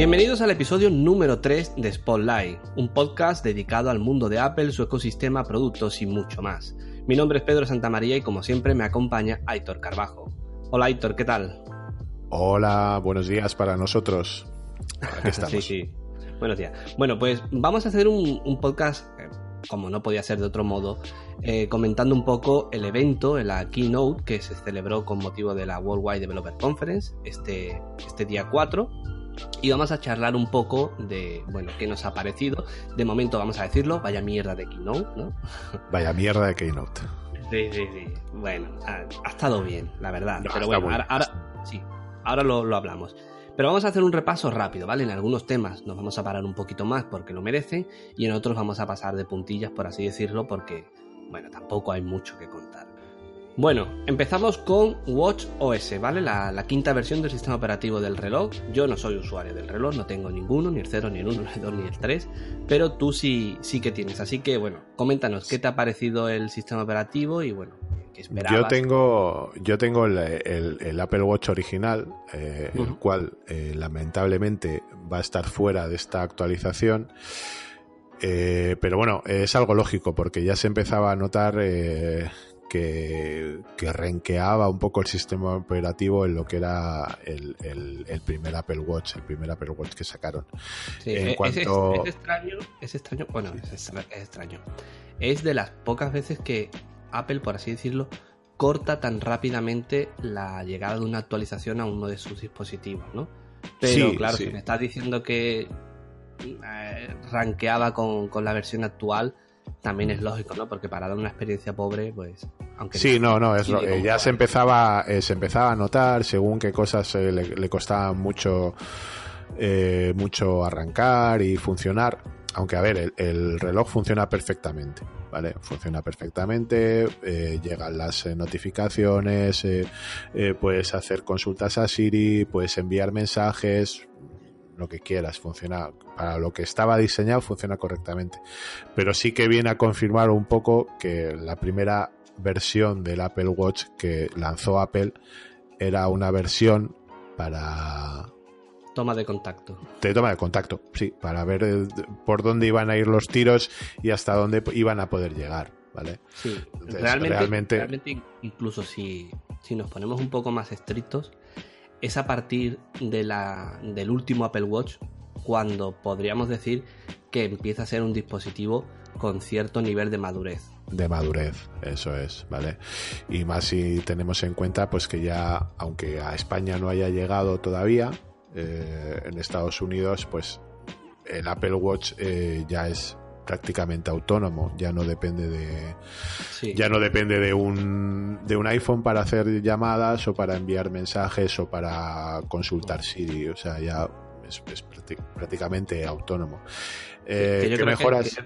Bienvenidos al episodio número 3 de Spotlight, un podcast dedicado al mundo de Apple, su ecosistema, productos y mucho más. Mi nombre es Pedro Santamaría y como siempre me acompaña Aitor Carbajo. Hola Aitor, ¿qué tal? Hola, buenos días para nosotros. Aquí estamos. sí, sí. Buenos días. Bueno, pues vamos a hacer un, podcast, eh, como no podía ser de otro modo, eh, comentando un poco el evento, la keynote que se celebró con motivo de la Worldwide Developer Conference este, este día 4 y vamos a charlar un poco de, bueno, qué nos ha parecido. De momento vamos a decirlo, vaya mierda de Keynote, ¿no? Vaya mierda de Keynote. Sí, sí, sí. Bueno, ha, estado bien, la verdad. Pero bueno, ahora, sí, ahora lo, lo hablamos. Pero vamos a hacer un repaso rápido, ¿vale? En algunos temas nos vamos a parar un poquito más porque lo merecen y en otros vamos a pasar de puntillas, por así decirlo, porque, bueno, tampoco hay mucho que contar. Bueno, empezamos con Watch OS, ¿vale? La, quinta versión del sistema operativo del reloj. Yo no soy usuario del reloj, no tengo ninguno, ni el 0, ni el 1, ni el 2, ni el 3, pero tú sí, sí que tienes. Así que, bueno, coméntanos qué te ha parecido el sistema operativo y, bueno, qué esperabas. Yo tengo, yo tengo el, Apple Watch original, eh, el cual eh, lamentablemente va a estar fuera de esta actualización. Eh, pero bueno, es algo lógico porque ya se empezaba a notar que, que renqueaba un poco el sistema operativo en lo que era el, primer Apple Watch, el primer Apple Watch que sacaron. en cuanto... es, extraño, es extraño, bueno, es, extraño. Es de las pocas veces que Apple, por así decirlo, corta tan rápidamente la llegada de una actualización a uno de sus dispositivos, ¿no? Pero claro, si me estás diciendo que eh, ranqueaba con, con la versión actual, también es lógico, ¿no? Porque para dar una experiencia pobre, pues, aunque sí, no, no, es eh, ya se empezaba, eh, se empezaba a notar según qué cosas eh, le, le, costaban mucho, mucho arrancar y funcionar. Aunque a ver, el, reloj funciona perfectamente, ¿vale? Funciona perfectamente, llegan las notificaciones, puedes hacer consultas a Siri, puedes enviar mensajes, lo que quieras, funciona para lo que estaba diseñado, funciona correctamente. Pero sí que viene a confirmar un poco que la primera versión del Apple Watch que lanzó Apple era una versión para toma de contacto. De toma de contacto, sí, para ver por dónde iban a ir los tiros y hasta dónde iban a poder llegar, ¿vale? Sí, realmente, realmente, incluso si, si nos ponemos un poco más estrictos, es a partir de la, del último Apple Watch cuando podríamos decir que empieza a ser un dispositivo con cierto nivel de madurez. De madurez, eso es, ¿vale? Y más si tenemos en cuenta pues que ya, aunque a España no haya llegado todavía, eh, en Estados Unidos pues el Apple Watch eh, ya es prácticamente autónomo, ya no depende de ya no depende de un de un iPhone para hacer llamadas o para enviar mensajes o para consultar Siri, o sea, ya es, prácticamente autónomo. Eh, ¿Qué mejoras?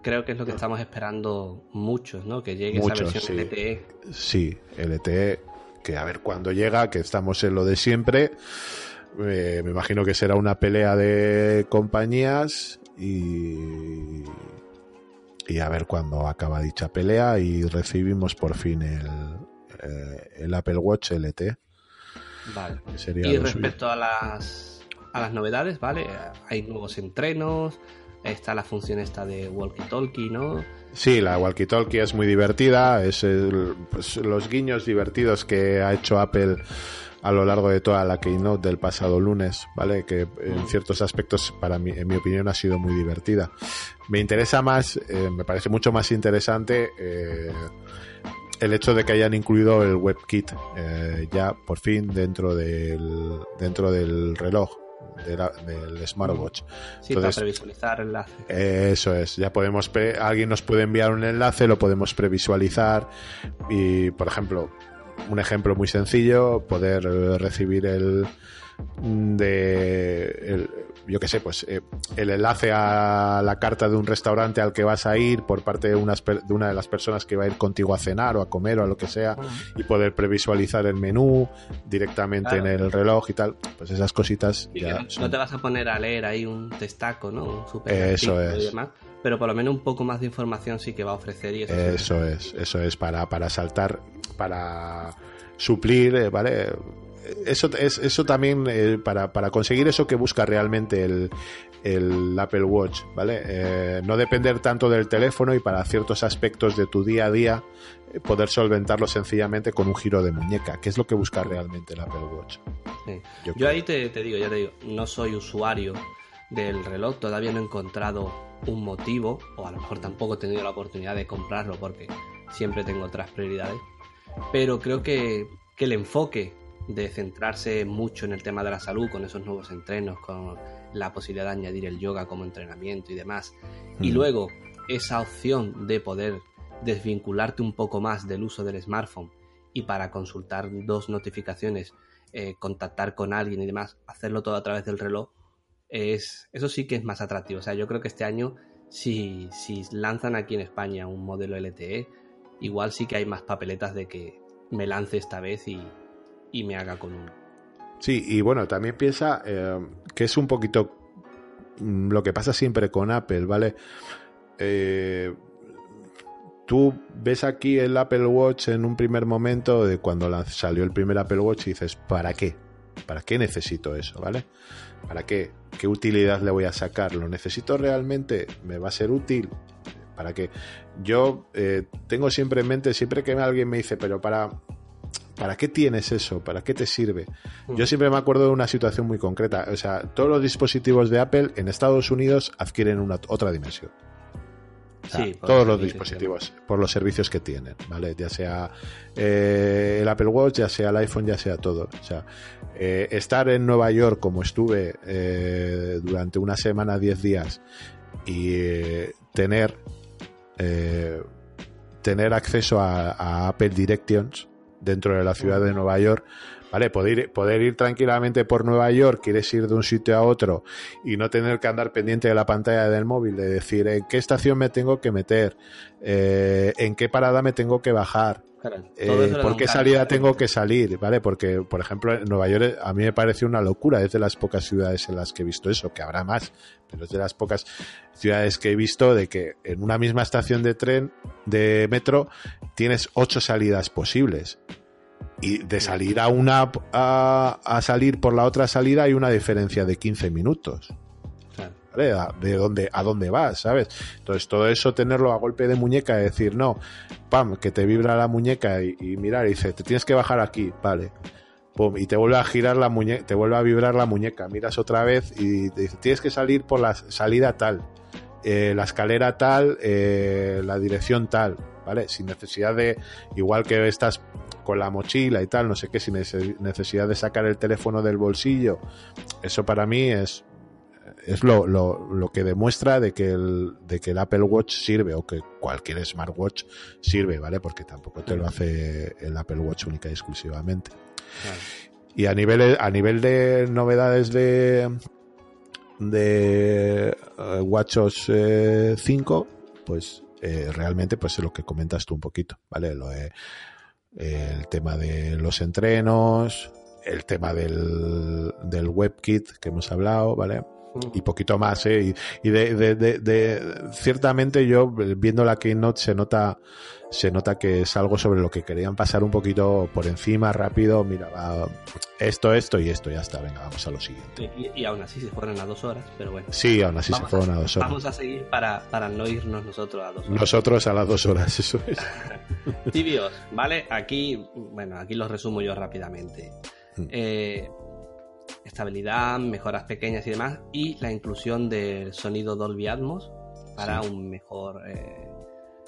creo, que es lo que estamos esperando muchos, ¿no? Que llegue esa versión LTE. Sí, LTE, que a ver cuándo llega, que estamos en lo de siempre. Eh, me imagino que será una pelea de compañías y, y a ver cuándo acaba dicha pelea y recibimos por fin el, eh, el Apple Watch LT. Vale. y respecto a las, a las novedades, ¿vale? Hay nuevos entrenos, está la función esta de walkie-talkie, ¿no? Sí, la walkie-talkie es muy divertida, es pues, los guiños divertidos que ha hecho Apple a lo largo de toda la keynote del pasado lunes, ¿vale? Que en ciertos aspectos, para mí, en mi opinión, ha sido muy divertida. Me interesa más, eh, me parece mucho más interesante eh, el hecho de que hayan incluido el WebKit eh, ya por fin dentro del, dentro del reloj. del smartwatch. Sí, para previsualizar enlace. Eso es, ya podemos, alguien nos puede enviar un enlace, lo podemos previsualizar y, por ejemplo, un ejemplo muy sencillo, poder recibir el de yo qué sé, pues eh, el enlace a la carta de un restaurante al que vas a ir por parte de, unas, de una de las personas que va a ir contigo a cenar o a comer o a lo que sea y poder previsualizar el menú directamente en el reloj y tal, pues esas cositas ya no, te vas a poner a leer ahí un testaco, ¿no? Un super Eso es. Pero por lo menos un poco más de información sí que va a ofrecer y eso, es, eso es para, para saltar, para suplir, eh, ¿vale? eso, es, eso también, eh, para, para, conseguir eso que busca realmente el, el Apple Watch, ¿vale? Eh, no depender tanto del teléfono y para ciertos aspectos de tu día a día eh, poder solventarlo sencillamente con un giro de muñeca, que es lo que busca realmente el Apple Watch. Yo, ahí te, te, digo, ya te digo, no soy usuario del reloj, todavía no he encontrado un motivo, o a lo mejor tampoco he tenido la oportunidad de comprarlo porque siempre tengo otras prioridades, pero creo que, que el enfoque de centrarse mucho en el tema de la salud con esos nuevos entrenos, con la posibilidad de añadir el yoga como entrenamiento y demás. Y mm. luego esa opción de poder desvincularte un poco más del uso del smartphone y para consultar dos notificaciones, eh, contactar con alguien y demás, hacerlo todo a través del reloj, es, eso sí que es más atractivo. O sea, yo creo que este año, si, si lanzan aquí en España un modelo LTE, igual sí que hay más papeletas de que me lance esta vez y, y me haga con uno. Sí, y bueno, también piensa eh, que es un poquito mm, lo que pasa siempre con Apple, ¿vale? Eh, tú ves aquí el Apple Watch en un primer momento de cuando salió el primer Apple Watch y dices, ¿para qué? ¿Para qué necesito eso, ¿vale? ¿Para qué? ¿Qué utilidad le voy a sacar? ¿Lo necesito realmente? ¿Me va a ser útil? ¿Para qué? Yo eh, tengo siempre en mente, siempre que alguien me dice, pero para, ¿Para qué tienes eso? ¿Para qué te sirve? Yo mm. siempre me acuerdo de una situación muy concreta. O sea, todos los dispositivos de Apple en Estados Unidos adquieren una, otra dimensión. Sí, todos los dispositivos, por los servicios que tienen, ¿vale? Ya sea eh, el Apple Watch, ya sea el iPhone, ya sea todo. O sea, eh, estar en Nueva York como estuve eh, durante una semana, 10 días, y tener, tener acceso a Apple Directions, dentro de la ciudad de Nueva York, ¿vale? Poder ir, poder ir tranquilamente por Nueva York, quieres ir de un sitio a otro y no tener que andar pendiente de la pantalla del móvil, de decir en qué estación me tengo que meter, eh, en qué parada me tengo que bajar, eh, por qué salida tengo que salir, ¿vale? Porque, por ejemplo, en Nueva York a mí me parece una locura, es de las pocas ciudades en las que he visto eso, que habrá más, pero es de las pocas ciudades que he visto de que en una misma estación de tren, de metro, tienes ocho salidas posibles y de salir a una a, salir por la otra salida hay una diferencia de 15 minutos. De dónde, a dónde vas, ¿sabes? Entonces, todo eso tenerlo a golpe de muñeca y decir, no, pam, que te vibra la muñeca y, mirar y dice, te tienes que bajar aquí, vale. Pum, y te vuelve a girar la muñeca, te vuelve a vibrar la muñeca, miras otra vez y te dice, tienes que salir por la salida tal, eh, la escalera tal, eh, la dirección tal, ¿vale? Sin necesidad de, igual que estás con la mochila y tal, no sé qué, sin necesidad de sacar el teléfono del bolsillo. Eso para mí es, es lo, lo, que demuestra de que, el, de que el Apple Watch sirve o que cualquier smartwatch sirve, ¿vale? Porque tampoco te lo hace el Apple Watch única y exclusivamente. Y a nivel, a nivel de novedades de, de uh, WatchOS 5, pues eh, realmente pues es lo que comentas tú un poquito, ¿vale? Lo de el tema de los entrenos, el tema del, del WebKit que hemos hablado, ¿vale? Y poquito más, ¿eh? Y, de, de, de, ciertamente yo, viendo la Keynote, se nota, se nota que es algo sobre lo que querían pasar un poquito por encima, rápido. Mira, esto, esto y esto, ya está. Venga, vamos a lo siguiente. Y, aún así se fueron a dos horas, pero bueno. Sí, aún así se fueron a, dos horas. Vamos a seguir para, para no irnos nosotros a dos horas. Nosotros a las dos horas, eso es. Tibios, ¿vale? Aquí, bueno, aquí los resumo yo rápidamente. Mm. Eh, estabilidad, mejoras pequeñas y demás, y la inclusión del sonido Dolby Atmos para un mejor eh,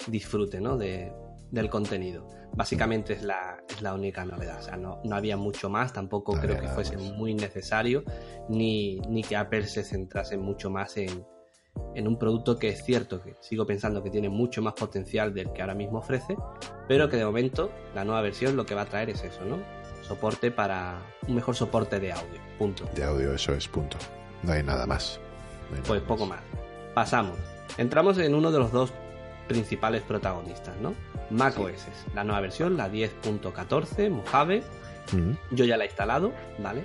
disfrute ¿no? de, del contenido. Básicamente es la, es la única novedad. O sea, no, no había mucho más, tampoco creo que fuese muy necesario, ni, ni que Apple se centrase mucho más en, en un producto que es cierto que sigo pensando que tiene mucho más potencial del que ahora mismo ofrece, pero que de momento la nueva versión lo que va a traer es eso, ¿no? Soporte para un mejor soporte de audio, punto. De audio, eso es, punto. No hay nada más. pues poco más. Pasamos. Entramos en uno de los dos principales protagonistas, ¿no? macOS, la nueva versión, la 10.14, Mojave. Yo ya la he instalado, ¿vale?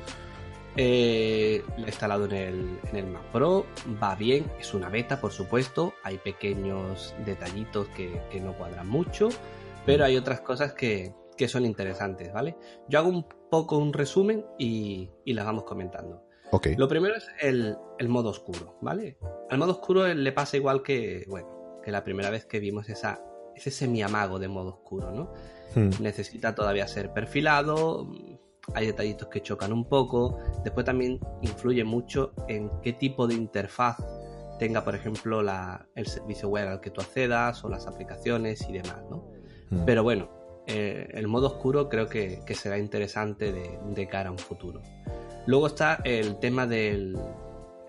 Eh, la he instalado en el, en el Mac Pro, va bien, es una beta por supuesto, hay pequeños detallitos que, no cuadran mucho, pero hay otras cosas que, son interesantes, ¿vale? Yo hago un poco un resumen y, las vamos comentando. Okay. Lo primero es el, modo oscuro, ¿vale? Al modo oscuro le pasa igual que, bueno, que la primera vez que vimos esa, ese semi-amago de modo oscuro, ¿no? Hmm. Necesita todavía ser perfilado, hay detallitos que chocan un poco. Después también influye mucho en qué tipo de interfaz tenga, por ejemplo, el servicio web al que tú accedas o las aplicaciones y demás, ¿no? Hmm. Pero bueno, eh, el modo oscuro creo que, será interesante de, cara a un futuro. Luego está el tema del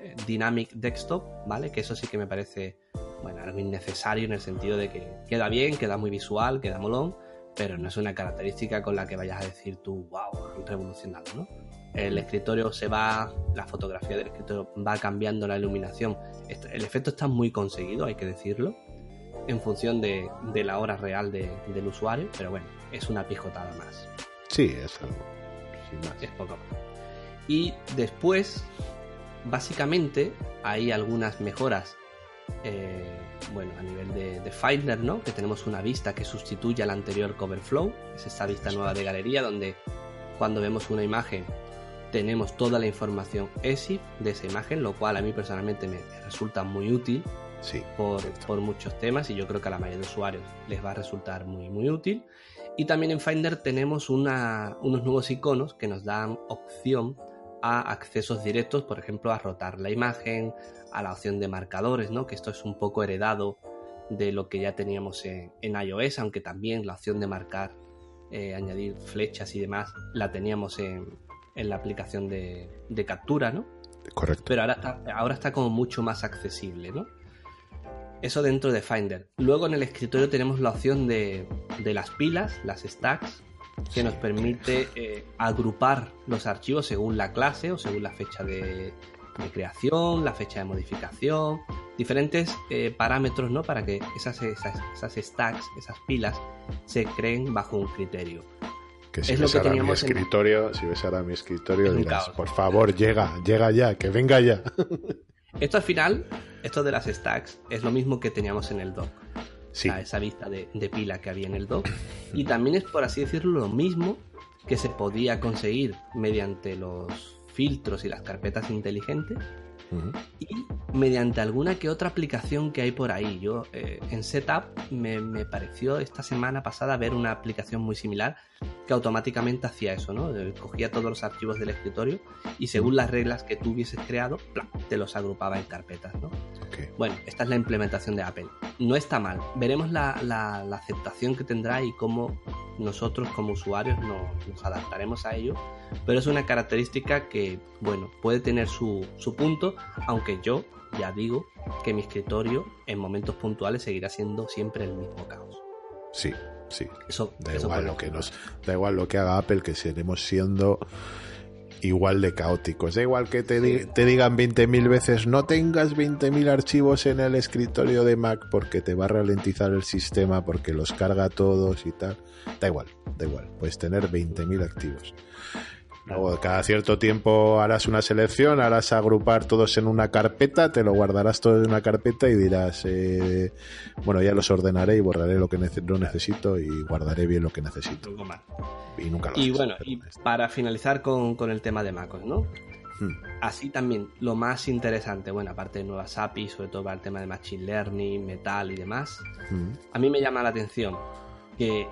eh, Dynamic Desktop, ¿vale? Que eso sí que me parece, bueno, algo innecesario en el sentido de que queda bien, queda muy visual, queda molón, pero no es una característica con la que vayas a decir tú, wow, revolucionado, ¿no? El escritorio se va, la fotografía del escritorio va cambiando la iluminación. El efecto está muy conseguido, hay que decirlo, en función de, la hora real del usuario, pero bueno, es una pijotada más. Sí, es algo. Es poco más. Y después, básicamente, hay algunas mejoras eh, bueno, a nivel de, Finder, ¿no? Que tenemos una vista que sustituye a la anterior Coverflow, es esta vista nueva de galería donde cuando vemos una imagen tenemos toda la información ESIF de esa imagen, lo cual a mí personalmente me resulta muy útil sí, por, por, muchos temas y yo creo que a la mayoría de usuarios les va a resultar muy, muy útil. Y también en Finder tenemos una, unos nuevos iconos que nos dan opción a accesos directos, por ejemplo, a rotar la imagen, a la opción de marcadores, ¿no? Que esto es un poco heredado de lo que ya teníamos en, iOS, aunque también la opción de marcar, eh, añadir flechas y demás, la teníamos en, la aplicación de, captura, ¿no? Correcto. Pero ahora está, ahora está como mucho más accesible, ¿no? Eso dentro de Finder. Luego en el escritorio tenemos la opción de, las pilas, las stacks, que nos permite eh, agrupar los archivos según la clase o según la fecha de, de creación, la fecha de modificación, diferentes eh, parámetros ¿no? para que esas, esas, stacks, esas pilas, se creen bajo un criterio. Que si es ves lo que ahora mi escritorio, si ves ahora mi escritorio dirás, por favor, llega, llega ya, que venga ya. Esto al final, esto de las stacks, es lo mismo que teníamos en el dock. Sí. esa vista de, de, pila que había en el dock. Y también es, por así decirlo, lo mismo que se podía conseguir mediante los filtros y las carpetas inteligentes y mediante alguna que otra aplicación que hay por ahí. Yo eh, en Setup me, me, pareció esta semana pasada ver una aplicación muy similar que automáticamente hacía eso, ¿no? Cogía todos los archivos del escritorio y según las reglas que tú hubieses creado, te los agrupaba en carpetas, ¿no? Bueno, esta es la implementación de Apple. No está mal. Veremos la, la, aceptación que tendrá y cómo nosotros como usuarios nos, nos, adaptaremos a ello. Pero es una característica que, bueno, puede tener su, su punto, aunque yo ya digo que mi escritorio en momentos puntuales seguirá siendo siempre el mismo caos. Sí, sí. Eso, da igual lo que nos, da igual lo que haga Apple, que seguiremos siendo igual de caóticos. Da igual que te, te digan 20.000 veces no tengas 20.000 archivos en el escritorio de Mac porque te va a ralentizar el sistema, porque los carga todos y tal. Da igual, da igual. Puedes tener 20.000 activos. Luego, cada cierto tiempo harás una selección, harás agrupar todos en una carpeta, te lo guardarás todo en una carpeta y dirás, eh, bueno, ya los ordenaré y borraré lo que no necesito y guardaré bien lo que necesito. Y nunca lo Y bueno, y para finalizar con, el tema de MacOS, ¿no? Hmm. Así también, lo más interesante, bueno, aparte de nuevas APIs, sobre todo para el tema de Machine Learning, Metal y demás, hmm. a mí me llama la atención que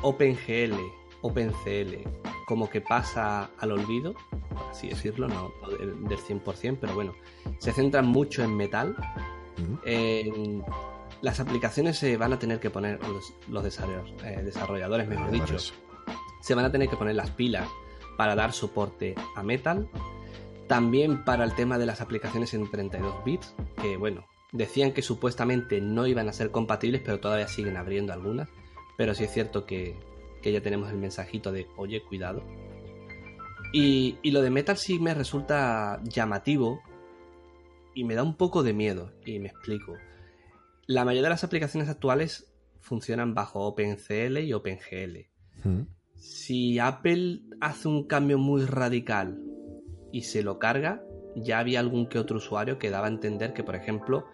OpenGL OpenCL como que pasa al olvido, por así decirlo, no, del, 100%, pero bueno, se centra mucho en metal, en las aplicaciones se van a tener que poner, los, desarrolladores, eh, desarrolladores, mejor dicho, se van a tener que poner las pilas para dar soporte a Metal. También para el tema de las aplicaciones en 32 bits, que bueno, decían que supuestamente no iban a ser compatibles, pero todavía siguen abriendo algunas. Pero sí es cierto que, ya tenemos el mensajito de, oye, cuidado. Y, y, lo de Metal sí me resulta llamativo y me da un poco de miedo, y me explico. La mayoría de las aplicaciones actuales funcionan bajo OpenCL y OpenGL. Mm. Si Apple hace un cambio muy radical y se lo carga, ya había algún que otro usuario que daba a entender que, por ejemplo,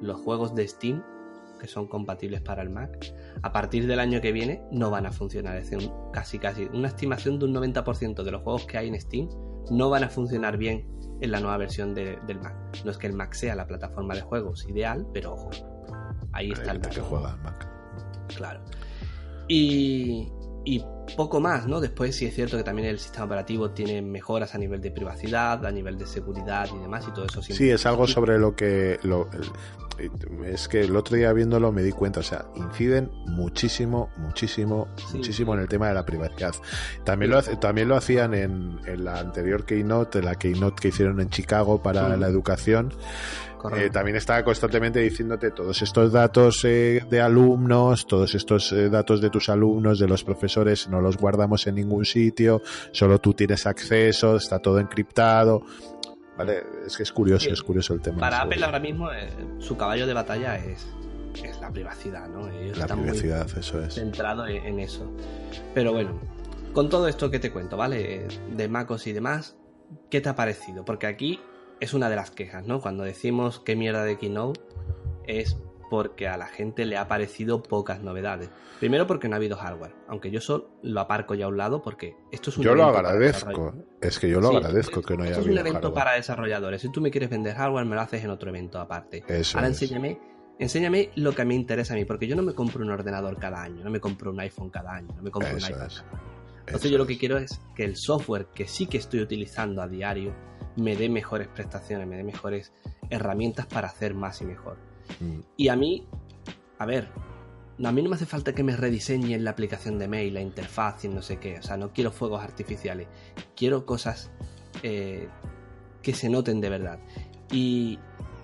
los juegos de Steam, que son compatibles para el Mac, a partir del año que viene no van a funcionar. Es decir, casi casi una estimación de un 90% de los juegos que hay en Steam no van a funcionar bien en la nueva versión del Mac. No es que el Mac sea la plataforma de juegos ideal, pero ojo, Ahí está el que juega Mac. Claro. Y, y poco más, ¿no? Después sí es cierto que también el sistema operativo tiene mejoras a nivel de privacidad, a nivel de seguridad y demás, y todo eso Sí, es algo sobre lo que... Lo, es que el otro día viéndolo me di cuenta, o sea, inciden muchísimo, muchísimo, muchísimo en el tema de la privacidad. También, lo, también lo hacían en, en, la anterior Keynote, en la Keynote que hicieron en Chicago para la educación. Eh, también estaba constantemente diciéndote todos estos datos eh, de alumnos, todos estos eh, datos de tus alumnos, de los profesores, no los guardamos en ningún sitio, solo tú tienes acceso, está todo encriptado. Vale, es que es curioso, es curioso el tema. Para Apple ahora mismo su caballo de batalla es, es la privacidad, ¿no? la privacidad, eso es. Centrado en, en eso. Pero bueno, con todo esto que te cuento, ¿vale? De MacOS y demás, ¿qué te ha parecido? Porque aquí es una de las quejas, ¿no? Cuando decimos qué mierda de Keynote es porque a la gente le ha parecido pocas novedades. Primero porque no ha habido hardware, aunque yo solo lo aparco ya a un lado porque esto es un Yo lo agradezco, es que yo lo agradezco que no haya esto es un evento para desarrolladores. Si tú me quieres vender hardware, me lo haces en otro evento aparte. Ahora enséñame, enséñame lo que mí interesa a mí, porque yo no me compro un ordenador cada año, no me compro un iPhone cada año, no me compro un iPad. Entonces yo lo que quiero es que el software que sí que estoy utilizando a diario me dé mejores prestaciones, me dé mejores herramientas para hacer más y mejor. Y a mí, a ver, a mí no me hace falta que me rediseñen la aplicación de mail, la interfaz y no sé qué. O sea, no quiero fuegos artificiales. Quiero cosas eh, que se noten de verdad. Y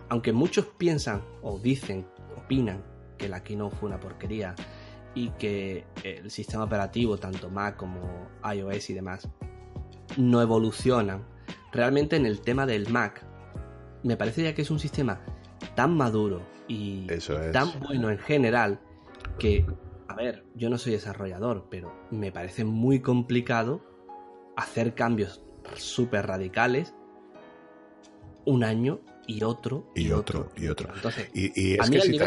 aunque muchos piensan o dicen, opinan que la Keynote fue una porquería y que el sistema operativo, tanto Mac como iOS y demás, no evolucionan realmente en el tema del Mac, me parece ya que es un sistema tan maduro y tan bueno en general que, a ver, yo no soy desarrollador, pero me parece muy complicado hacer cambios súper radicales un año y otro y, otro, y otro. Entonces, y, es que si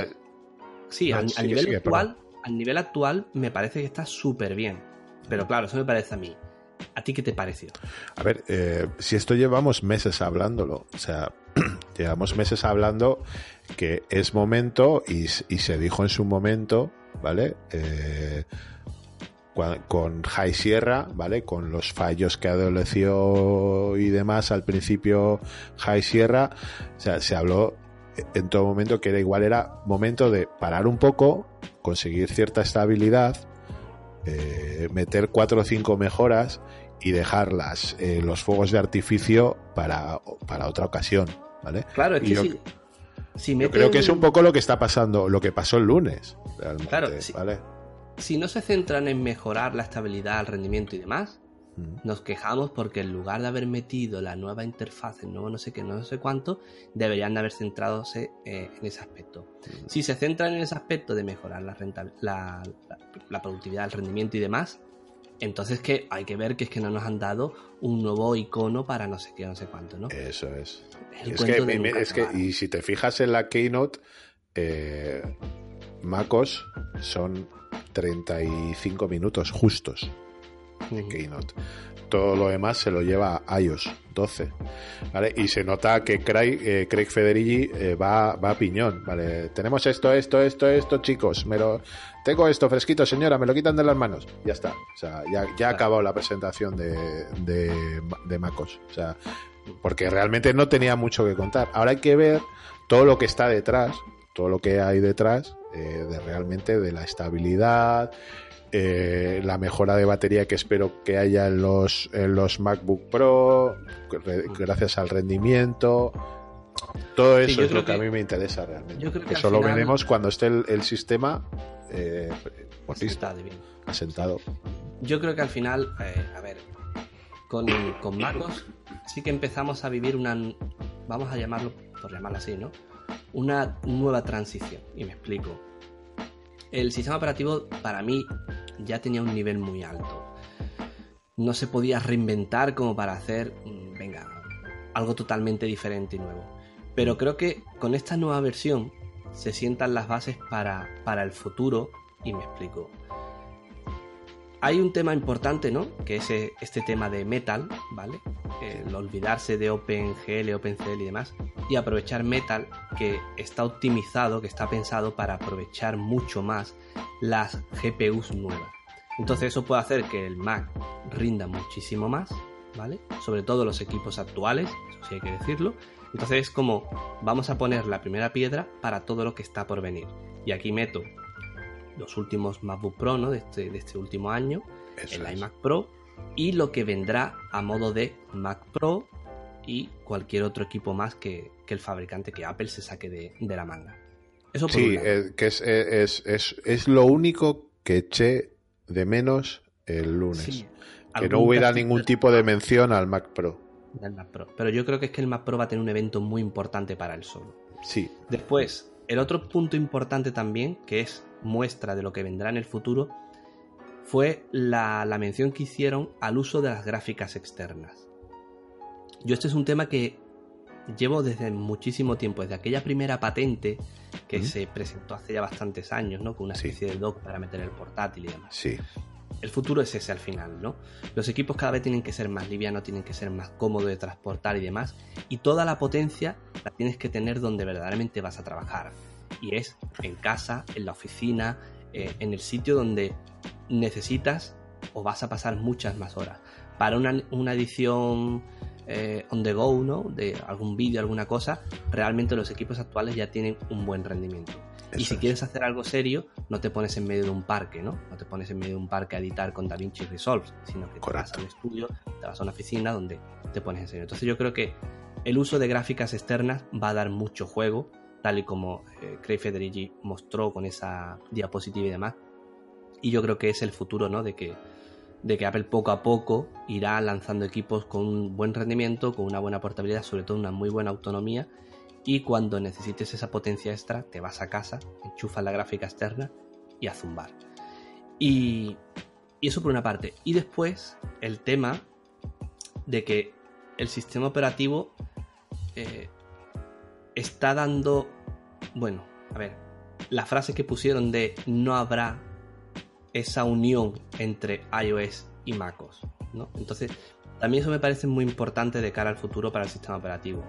Sí, al, nivel actual, al nivel actual me parece que está súper bien. Pero claro, eso me parece a mí. ¿A ti qué te pareció? A ver, eh, si esto llevamos meses hablándolo, o sea, llevamos meses hablando que es momento y, se dijo en su momento, ¿vale? Eh, con High Sierra, ¿vale? Con los fallos que adoleció y demás al principio High Sierra, o sea, se habló en todo momento que era igual, era momento de parar un poco, conseguir cierta estabilidad, eh, meter cuatro o cinco mejoras y dejarlas eh, los fuegos de artificio para, para otra ocasión, ¿vale? Claro, es que yo, si, creo que es un poco lo que está pasando, lo que pasó el lunes, claro, ¿vale? Si no se centran en mejorar la estabilidad, el rendimiento y demás, nos quejamos porque en lugar de haber metido la nueva interfaz, el nuevo no sé qué, no sé cuánto, deberían de haber centrado eh, en ese aspecto. Si se centran en ese aspecto de mejorar la, la, la, productividad, el rendimiento y demás, entonces que hay que ver que es que no nos han dado un nuevo icono para no sé qué, no sé cuánto, ¿no? Eso es. Es, que, es que, y si te fijas en la Keynote, eh, MacOS son 35 minutos justos de Keynote. Todo lo demás se lo lleva a iOS 12. ¿vale? Y se nota que Craig, eh, Craig Federighi eh, va, va a piñón. ¿vale? Tenemos esto, esto, esto, esto, chicos. Me lo, tengo esto fresquito, señora, me lo quitan de las manos. Ya está. O sea, ya, ya ha acabado la presentación de, de, de MacOS. O sea, porque realmente no tenía mucho que contar. Ahora hay que ver todo lo que está detrás todo lo que hay detrás eh, de realmente de la estabilidad, eh, la mejora de batería que espero que haya en los, en los MacBook Pro, gracias al rendimiento. Todo eso es lo que, a mí me interesa realmente. eso lo veremos cuando esté el, sistema eh, pues asentado. Yo creo que al final, eh, a ver, con, con MacOS sí que empezamos a vivir una, vamos a llamarlo, por llamarlo así, ¿no? Una nueva transición. Y me explico. El sistema operativo para mí ya tenía un nivel muy alto. No se podía reinventar como para hacer, mm, venga, algo totalmente diferente y nuevo. Pero creo que con esta nueva versión se sientan las bases para, para el futuro y me explico. Hay un tema importante, ¿no? Que es eh, este tema de Metal, ¿vale? El olvidarse de OpenGL, OpenCL y demás, y aprovechar Metal, que está optimizado, que está pensado para aprovechar mucho más las GPUs nuevas. Entonces eso puede hacer que el Mac rinda muchísimo más, ¿vale? Sobre todo los equipos actuales, eso sí hay que decirlo. Entonces es como vamos a poner la primera piedra para todo lo que está por venir. Y aquí meto los últimos MacBook Pro, ¿no? De este, de este último año, el iMac Pro y lo que vendrá a modo de Mac Pro y cualquier otro equipo más que, el fabricante que Apple se saque de, la manga. Eso sí, eh, que eh, es, es, es, lo único que eché de menos el lunes. que no hubiera ningún tipo de mención al Mac Pro. Mac Pro. Pero yo creo que es que el Mac Pro va a tener un evento muy importante para él solo. Sí. Después, el otro punto importante también, que es muestra de lo que vendrá en el futuro, fue la, la mención que hicieron al uso de las gráficas externas. Yo este es un tema que llevo desde muchísimo tiempo, desde aquella primera patente que se presentó hace ya bastantes años, ¿no? Con una especie de dock para meter el portátil y demás. Sí. El futuro es ese al final, ¿no? Los equipos cada vez tienen que ser más livianos, tienen que ser más cómodos de transportar y demás. Y toda la potencia la tienes que tener donde verdaderamente vas a trabajar. Y es en casa, en la oficina, eh, en el sitio donde necesitas o vas a pasar muchas más horas. Para una, una edición eh, on the go, ¿no? De algún vídeo, alguna cosa, realmente los equipos actuales ya tienen un buen rendimiento. y si quieres hacer algo serio, no te pones en medio de un parque, ¿no? No te pones en medio de un parque a editar con DaVinci Resolve, sino que te vas a un estudio, te vas a una oficina donde te pones en serio. Entonces yo creo que el uso de gráficas externas va a dar mucho juego, tal y como eh, Craig Federici mostró con esa diapositiva y demás. Y yo creo que es el futuro, ¿no? De que de que Apple poco a poco irá lanzando equipos con un buen rendimiento, con una buena portabilidad, sobre todo una muy buena autonomía. Y cuando necesites esa potencia extra, te vas a casa, enchufas la gráfica externa y a zumbar. Y, eso por una parte. Y después el tema de que el sistema operativo eh, está dando, bueno, a ver, la frase que pusieron de no habrá esa unión entre iOS y MacOS. ¿no? Entonces, también eso me parece muy importante de cara al futuro para el sistema operativo.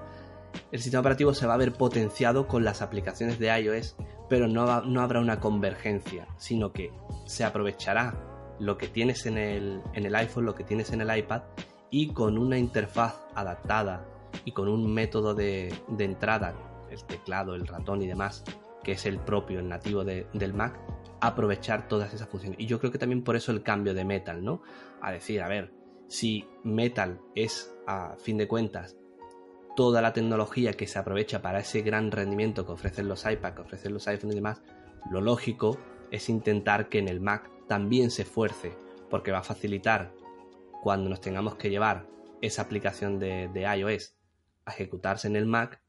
El sistema operativo se va a ver potenciado con las aplicaciones de iOS, pero no, no habrá una convergencia, sino que se aprovechará lo que tienes en el, en el iPhone, lo que tienes en el iPad, y con una interfaz adaptada y con un método de, entrada, el teclado, el ratón y demás, que es el propio, el nativo del Mac, aprovechar todas esas funciones. Y yo creo que también por eso el cambio de Metal, ¿no? A decir, a ver, si Metal es, a fin de cuentas, toda la tecnología que se aprovecha para ese gran rendimiento que ofrecen los iPads, que ofrecen los iPhones y demás, lo lógico es intentar que en el Mac también se esfuerce, porque va a facilitar cuando nos tengamos que llevar esa aplicación de iOS a ejecutarse en el Mac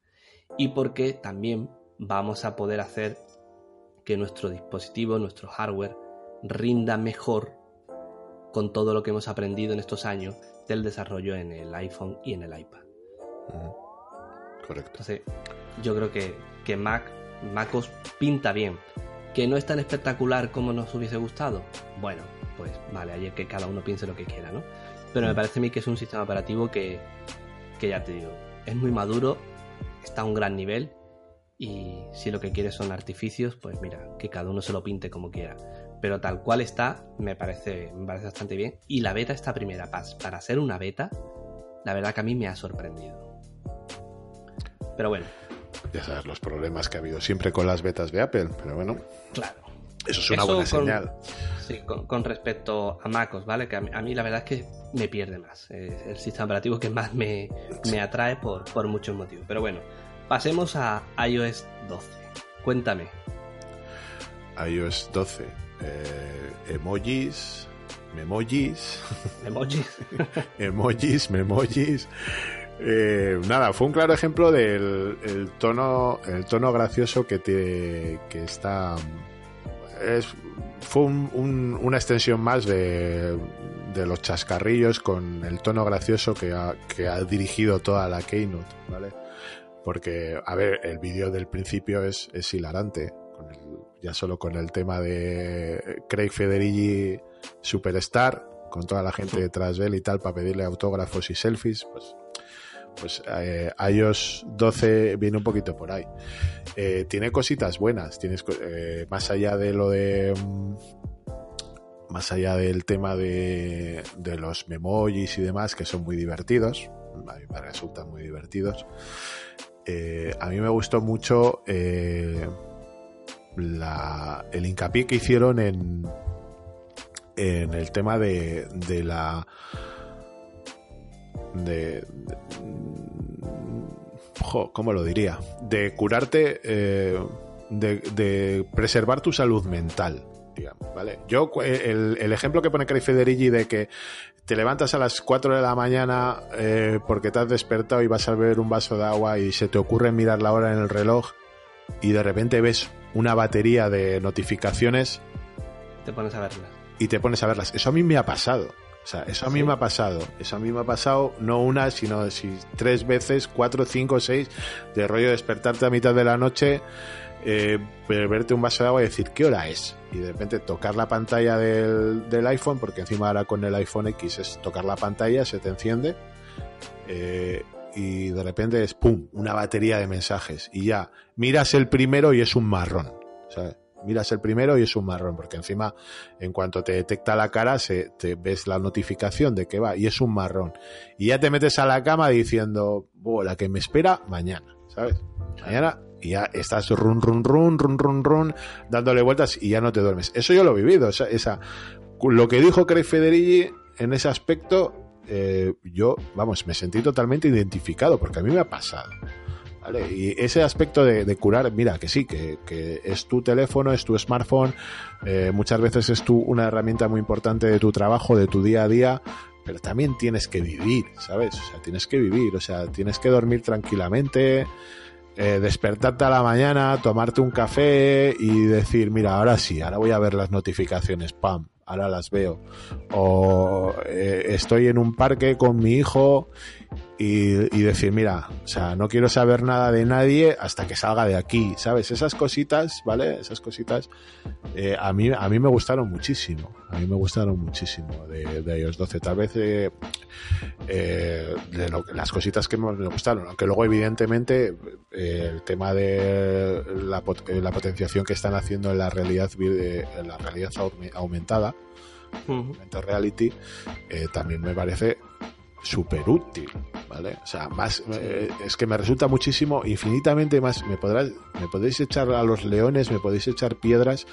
y porque también vamos a poder hacer que nuestro dispositivo, nuestro hardware, rinda mejor con todo lo que hemos aprendido en estos años del desarrollo en el iPhone y en el iPad. Correcto. Entonces, yo creo que, que Mac, MacOS pinta bien. Que no es tan espectacular como nos hubiese gustado. Bueno, pues vale, hay que cada uno piense lo que quiera, ¿no? Pero me parece a mí que es un sistema operativo que, que ya te digo, es muy maduro, está a un gran nivel y si lo que quieres son artificios, pues mira, que cada uno se lo pinte como quiera. Pero tal cual está, me parece, me parece bastante bien. Y la beta, esta primera paz, para ser una beta, la verdad que a mí me ha sorprendido. Pero bueno. ya sabes, los problemas que ha habido siempre con las betas de Apple, pero bueno. Claro. Eso es una buena señal. Sí, con, respecto a MacOS, ¿vale? Que a mí, la verdad es que me pierde más. Es el sistema operativo que más me, atrae por, por muchos motivos. Pero bueno, pasemos a iOS 12. Cuéntame. iOS 12. Eh, emojis, memojis. Emojis. emojis, memojis. Eh, nada, fue un claro ejemplo del tono, el tono gracioso que, te, que está es, fue una extensión más de, los chascarrillos con el tono gracioso que ha, que ha dirigido toda la Keynote, ¿vale? Porque, a ver, el vídeo del principio es, es hilarante, ya solo con el tema de Craig Federighi Superstar, con toda la gente detrás de él y tal, para pedirle autógrafos y selfies, pues pues eh, iOS 12 viene un poquito por ahí. Eh, tiene cositas buenas, tienes eh, más allá de lo de mm, más allá del tema de, de los memojis y demás que son muy divertidos, a mí me resultan muy divertidos. a mí me gustó mucho el hincapié que hicieron en, en el tema de, de la de, ¿cómo lo diría? De curarte, eh, de, preservar tu salud mental. Digamos, ¿vale? Yo, el, el ejemplo que pone Craig Federighi de que te levantas a las 4 de la mañana eh, porque te has despertado y vas a beber un vaso de agua y se te ocurre mirar la hora en el reloj y de repente ves una batería de notificaciones. Te pones a verlas. Y te pones a verlas. Eso a mí me ha pasado. O sea, eso a mí me ha pasado. Eso a mí me ha pasado no una, sino tres veces, cuatro, cinco, seis, de rollo despertarte a mitad de la noche, eh, beberte un vaso de agua y decir, ¿qué hora es? Y de repente tocar la pantalla del, iPhone, porque encima ahora con el iPhone X es tocar la pantalla, se te enciende. Eh, y de repente es pum, una batería de mensajes. Y ya, miras el primero y es un marrón. ¿sabes? Miras el primero y es un marrón, porque encima, en cuanto te detecta la cara, se, te ves la notificación de que va y es un marrón. Y ya te metes a la cama diciendo, la que me espera mañana, ¿sabes? Mañana y ya estás run, run, run, run, run, run, dándole vueltas y ya no te duermes. Eso yo lo he vivido, esa, esa lo que dijo Craig Federighi en ese aspecto, eh, yo, vamos, me sentí totalmente identificado, porque a mí me ha pasado. Y ese aspecto de, curar, mira, que sí, que, es tu teléfono, es tu smartphone, eh, muchas veces es tu, una herramienta muy importante de tu trabajo, de tu día a día, pero también tienes que vivir, ¿sabes? O sea, tienes que vivir, o sea, tienes que dormir tranquilamente, eh, despertarte a la mañana, tomarte un café y decir, mira, ahora sí, ahora voy a ver las notificaciones, pam, ahora las veo. O eh, estoy en un parque con mi hijo y, decir, mira, o sea, no quiero saber nada de nadie hasta que salga de aquí, ¿sabes? Esas cositas, ¿vale? Esas cositas eh, a, mí, a mí me gustaron muchísimo, a mí me gustaron muchísimo de, de iOS 12, tal vez eh, eh, de las cositas que me gustaron, aunque luego evidentemente el tema de la, la, potenciación que están haciendo en la realidad, en la realidad aumentada, reality, también me parece súper útil, ¿vale? O sea, más, eh, es que me resulta muchísimo, infinitamente más, me podrás, me podéis echar a los leones, me podéis echar piedras,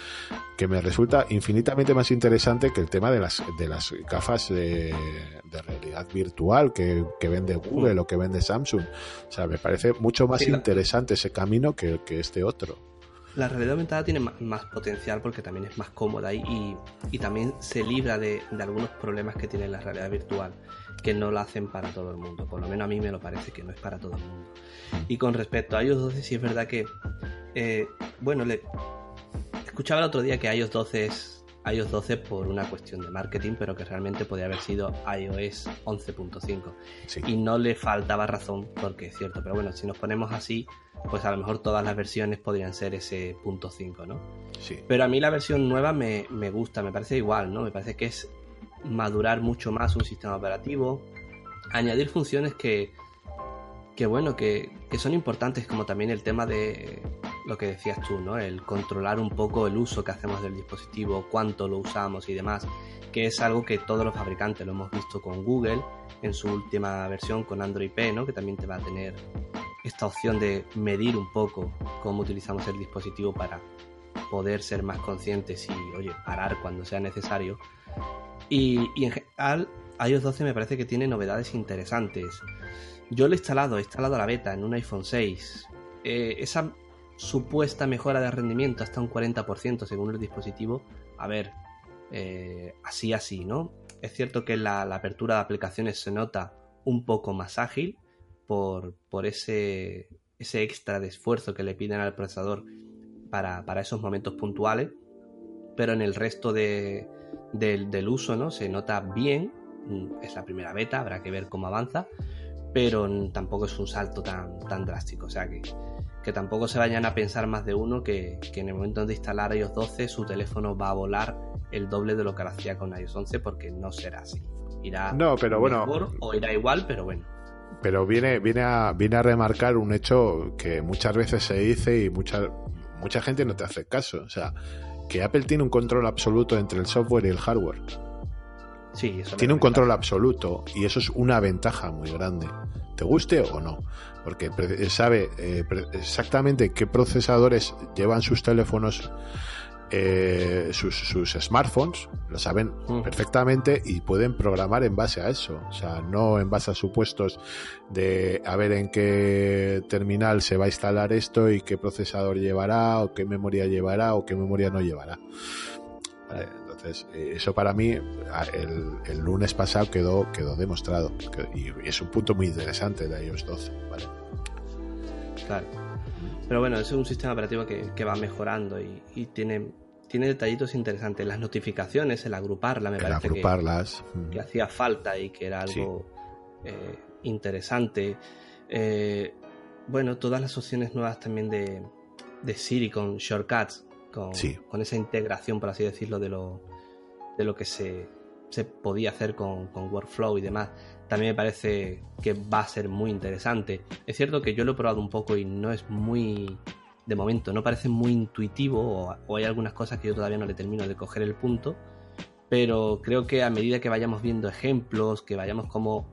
que me resulta infinitamente más interesante que el tema de las, de las gafas de, realidad virtual que, vende Google o que vende Samsung. O sea, me parece mucho más interesante ese camino que, que este otro la realidad aumentada tiene más, potencial porque también es más cómoda y, y, también se libra de, algunos problemas que tiene la realidad virtual, que no la hacen para todo el mundo. Por lo menos a mí me lo parece que no es para todo el mundo. Y con respecto a iOS 12, sí es verdad que, eh, bueno, le escuchaba el otro día que iOS 12 es iOS 12 por una cuestión de marketing, pero que realmente podía haber sido iOS 11.5. Y no le faltaba razón, porque es cierto. Pero bueno, si nos ponemos así, pues a lo mejor todas las versiones podrían ser ese punto 5, ¿no? Sí. Pero a mí la versión nueva me, gusta, me parece igual, ¿no? Me parece que es madurar mucho más un sistema operativo, añadir funciones que, que bueno, que, que son importantes, como también el tema de lo que decías tú, ¿no? El controlar un poco el uso que hacemos del dispositivo, cuánto lo usamos y demás, que es algo que todos los fabricantes lo hemos visto con Google en su última versión con Android P, ¿no? Que también te va a tener esta opción de medir un poco cómo utilizamos el dispositivo para poder ser más conscientes y, oye, parar cuando sea necesario. Y, en general, iOS 12 me parece que tiene novedades interesantes. Yo lo he instalado, he instalado la beta en un iPhone 6. Eh, esa supuesta mejora de rendimiento hasta un 40% según el dispositivo. A ver, eh, así así, ¿no? Es cierto que la, apertura de aplicaciones se nota un poco más ágil por, por ese, ese extra de esfuerzo que le piden al procesador para, esos momentos puntuales, pero en el resto de, del uso ¿no? se nota bien. Es la primera beta, habrá que ver cómo avanza, pero tampoco es un salto tan, tan drástico. O sea que que tampoco se vayan a pensar más de uno que, en el momento de instalar iOS 12 su teléfono va a volar el doble de lo que lo hacía con iOS 11 porque no será así. Irá no, pero bueno, o irá igual, pero bueno. Pero viene, viene, a, viene a remarcar un hecho que muchas veces se dice y mucha, mucha gente no te hace caso. O sea, que Apple tiene un control absoluto entre el software y el hardware. Sí, eso tiene un control absoluto y eso es una ventaja muy grande, te guste o no porque sabe eh, exactamente qué procesadores llevan sus teléfonos, eh, sus, smartphones, lo saben mm. perfectamente y pueden programar en base a eso, o sea, no en base a supuestos de a ver en qué terminal se va a instalar esto y qué procesador llevará o qué memoria llevará o qué memoria no llevará. Entonces, eh, eso para mí el, lunes pasado quedó, quedó demostrado y es un punto muy interesante de iOS 12. ¿vale? Claro. Pero bueno, es un sistema operativo que, va mejorando y, tiene, tiene detallitos interesantes. Las notificaciones, el agruparla, me parece agruparlas. Que, hacía falta y que era algo eh, interesante. Eh, bueno, todas las opciones nuevas también de, de Siri con shortcuts, con, con, esa integración, por así decirlo, de lo, de lo que se, se podía hacer con, con Workflow y demás también me parece que va a ser muy interesante. Es cierto que yo lo he probado un poco y no es muy, de momento, no parece muy intuitivo o, hay algunas cosas que yo todavía no le termino de coger el punto, pero creo que a medida que vayamos viendo ejemplos, que vayamos como,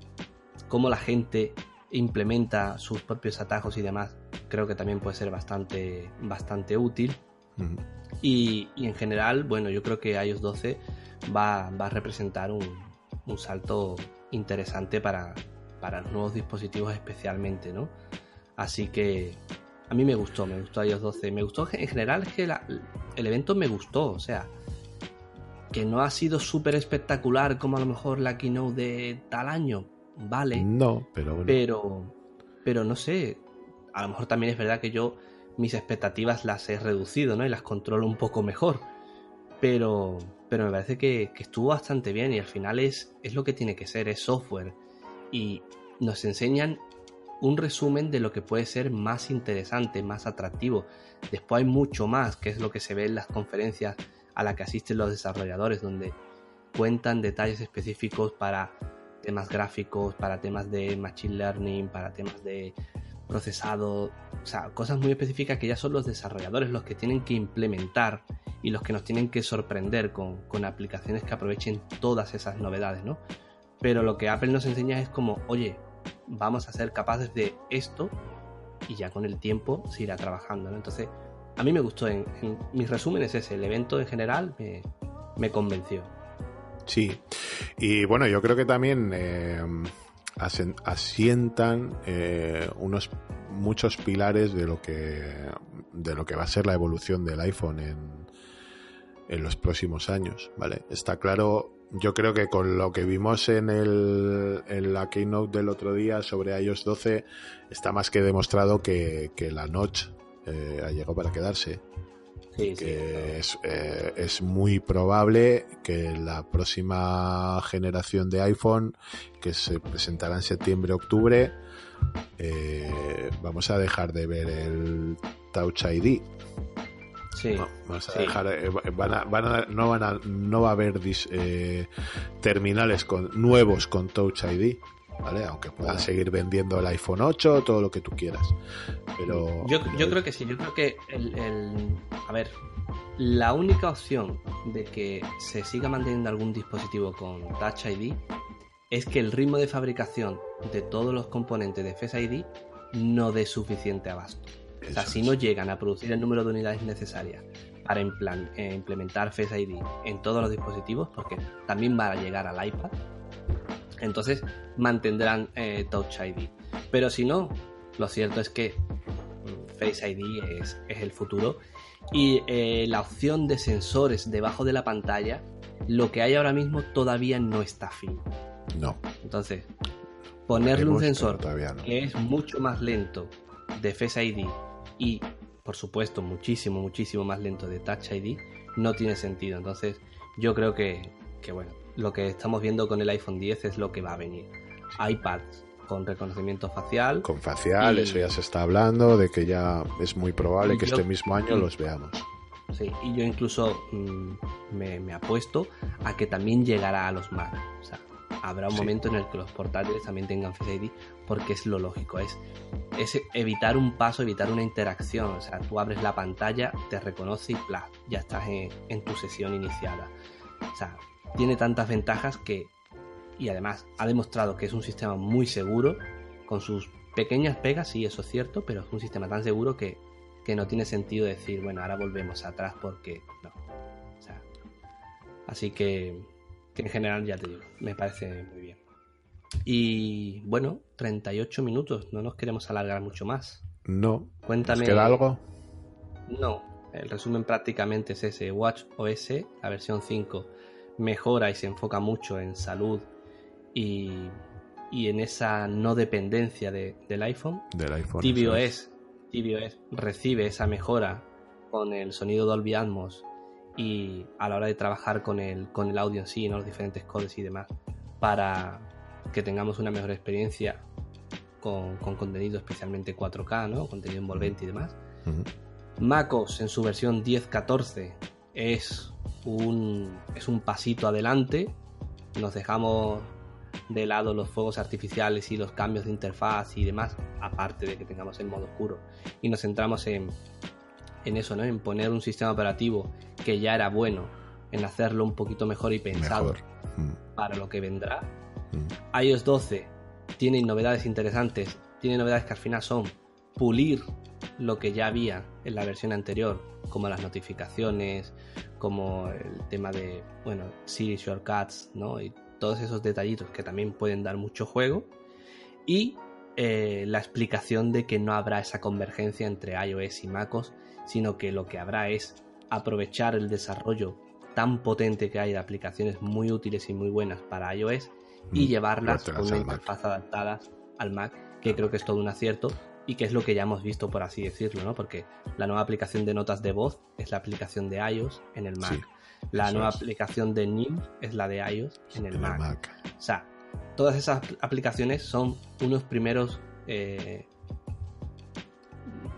como la gente implementa sus propios atajos y demás, creo que también puede ser bastante, bastante útil. Y, en general, bueno, yo creo que iOS 12 va, va a representar un, un salto interesante para, para los nuevos dispositivos especialmente, ¿no? Así que a mí me gustó, me gustó iOS 12. Me gustó en general que el evento me gustó, o sea, que no ha sido súper espectacular como a lo mejor la keynote de tal año, vale. No, pero bueno. Pero, pero no sé, a lo mejor también es verdad que yo mis expectativas las he reducido, ¿no? Y las controlo un poco mejor. Pero, pero me parece que, estuvo bastante bien y al final es, es lo que tiene que ser, es software. Y nos enseñan un resumen de lo que puede ser más interesante, más atractivo. Después hay mucho más, que es lo que se ve en las conferencias a las que asisten los desarrolladores, donde cuentan detalles específicos para temas gráficos, para temas de machine learning, para temas de procesado, o sea, cosas muy específicas que ya son los desarrolladores los que tienen que implementar y los que nos tienen que sorprender con, aplicaciones que aprovechen todas esas novedades, ¿no? Pero lo que Apple nos enseña es como, oye, vamos a ser capaces de esto y ya con el tiempo se irá trabajando, ¿no? Entonces, a mí me gustó, en, mis resúmenes ese, el evento en general me, convenció. Sí, y bueno, yo creo que también eh, asientan eh, unos muchos pilares de lo que de lo que va a ser la evolución del iPhone en, en los próximos años, ¿vale? Está claro, yo creo que con lo que vimos en, el, en la keynote del otro día sobre iOS 12, está más que demostrado que, la notch eh, ha llegado para quedarse. Sí, que es, eh, es, muy probable que la próxima generación de iPhone, que se presentará en septiembre-octubre, eh, vamos a dejar de ver el Touch ID. Sí, vamos a dejar, eh, van a, van a, no, van a, no va a haber terminales con, nuevos con Touch ID. ¿Vale? Aunque puedan seguir vendiendo el iPhone 8, todo lo que tú quieras. Pero. Yo, yo creo que sí, yo creo que el, el, A ver, la única opción de que se siga manteniendo algún dispositivo con Touch ID es que el ritmo de fabricación de todos los componentes de Face ID no dé suficiente abasto. o sea, si no llegan a producir el número de unidades necesarias para eh, implementar Face ID en todos los dispositivos, porque también va a llegar al iPad, entonces mantendrán eh, Touch ID. Pero si no, lo cierto es que mm, Face ID es, el futuro y eh, la opción de sensores debajo de la pantalla, lo que hay ahora mismo todavía no está fin. No. Entonces, ponerle un sensor que es mucho más lento de Face ID y por supuesto, muchísimo, muchísimo más lento de Touch ID, no tiene sentido. Entonces, yo creo que, bueno, lo que estamos viendo con el iPhone 10 es lo que va a venir. iPads con reconocimiento facial. Con facial, eso ya se está hablando, de que ya es muy probable que este mismo año los veamos. Sí, y yo incluso mm, me, me, apuesto a que también llegará a los Mac. O sea, habrá un momento en el que los portátiles también tengan Face ID porque es lo lógico, es, es evitar un paso, evitar una interacción. O sea, tú abres la pantalla, te reconoce y ¡plá! ya estás en, tu sesión iniciada. O sea, tiene tantas ventajas que, y además ha demostrado que es un sistema muy seguro, con sus pequeñas pegas, sí, eso es cierto, pero es un sistema tan seguro que, que no tiene sentido decir, bueno, ahora volvemos atrás porque no. O sea, así que que en general ya te digo, me parece muy bien. Y bueno, 38 minutos, no nos queremos alargar mucho más. No. Cuéntame. queda algo? No, el resumen prácticamente es ese. Watch OS, la versión 5, mejora y se enfoca mucho en salud y, y en esa no dependencia del iPhone. Del iPhone. tvOS, tvOS recibe esa mejora con el sonido Dolby Atmos y a la hora de trabajar con el, con el audio en sí, los diferentes codes y demás, para que tengamos una mejor experiencia con, contenido especialmente 4K, ¿no? contenido envolvente y demás. MacOS en su versión 10.14 es un, es un pasito adelante. Nos dejamos de lado los fuegos artificiales y los cambios de interfaz y demás, aparte de que tengamos el modo oscuro, y nos centramos en, en eso, ¿no? En poner un sistema operativo que ya era bueno, en hacerlo un poquito mejor y pensado mm. para lo que vendrá. Mm. iOS 12 tiene novedades interesantes, tiene novedades que al final son pulir lo que ya había en la versión anterior, como las notificaciones, como el tema de, bueno, Siri Shortcuts, ¿no? Y todos esos detallitos que también pueden dar mucho juego. Y eh, la explicación de que no habrá esa convergencia entre iOS y MacOS sino que lo que habrá es aprovechar el desarrollo tan potente que hay de aplicaciones muy útiles y muy buenas para iOS y mm, llevarlas con una interfaz adaptada al Mac, que creo que es todo un acierto y que es lo que ya hemos visto, por así decirlo, ¿no? Porque la nueva aplicación de notas de voz es la aplicación de iOS en el Mac. la nueva aplicación de NIM es la de iOS en el, Mac. O sea, todas esas aplicaciones son unos primeros eh,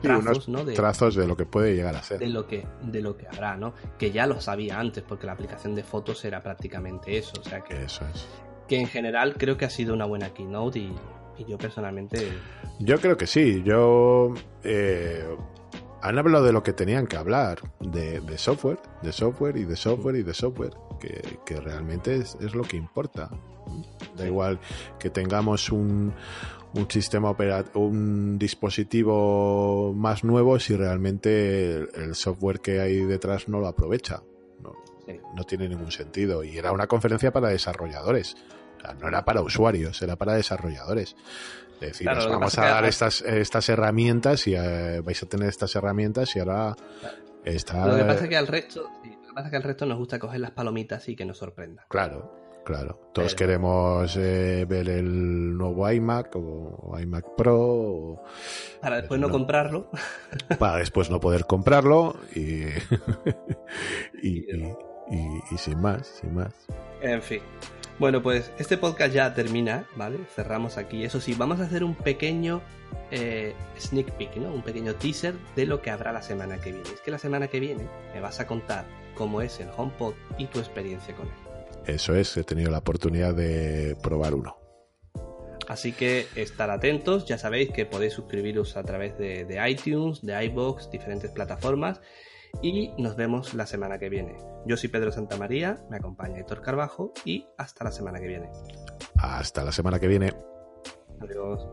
trazos, ¿no? De, trazos de lo que puede llegar a ser. De lo que, de lo que habrá, ¿no? Que ya lo sabía antes, porque la aplicación de fotos era prácticamente eso. O sea que. Eso es. Que en general creo que ha sido una buena keynote y, yo personalmente. Yo creo que sí. Yo. Eh, han hablado de lo que tenían que hablar, de, software, de software y de software y de software, que, realmente es, es, lo que importa. Da igual que tengamos un, un sistema operativo, un dispositivo más nuevo si realmente el, software que hay detrás no lo aprovecha. No, tiene ningún sentido. Y era una conferencia para desarrolladores. No era para usuarios, era para desarrolladores. Es decir, vamos a dar estas, estas herramientas y eh, vais a tener estas herramientas y ahora está... Lo que pasa es que al resto, lo que pasa es que al resto nos gusta coger las palomitas y que nos sorprenda. Claro, Claro, todos queremos eh, ver el nuevo iMac o iMac Pro. para después no, comprarlo. Para después no poder comprarlo y, y, sin más, sin más. En fin. Bueno, pues este podcast ya termina, ¿vale? Cerramos aquí. Eso sí, vamos a hacer un pequeño eh, sneak peek, ¿no? Un pequeño teaser de lo que habrá la semana que viene. Es que la semana que viene me vas a contar cómo es el HomePod y tu experiencia con él. Eso es, he tenido la oportunidad de probar uno. Así que estar atentos, ya sabéis que podéis suscribiros a través de, iTunes, de iBox, diferentes plataformas y nos vemos la semana que viene. Yo soy Pedro Santamaría, me acompaña Héctor Carbajo y hasta la semana que viene. Hasta la semana que viene. Adiós.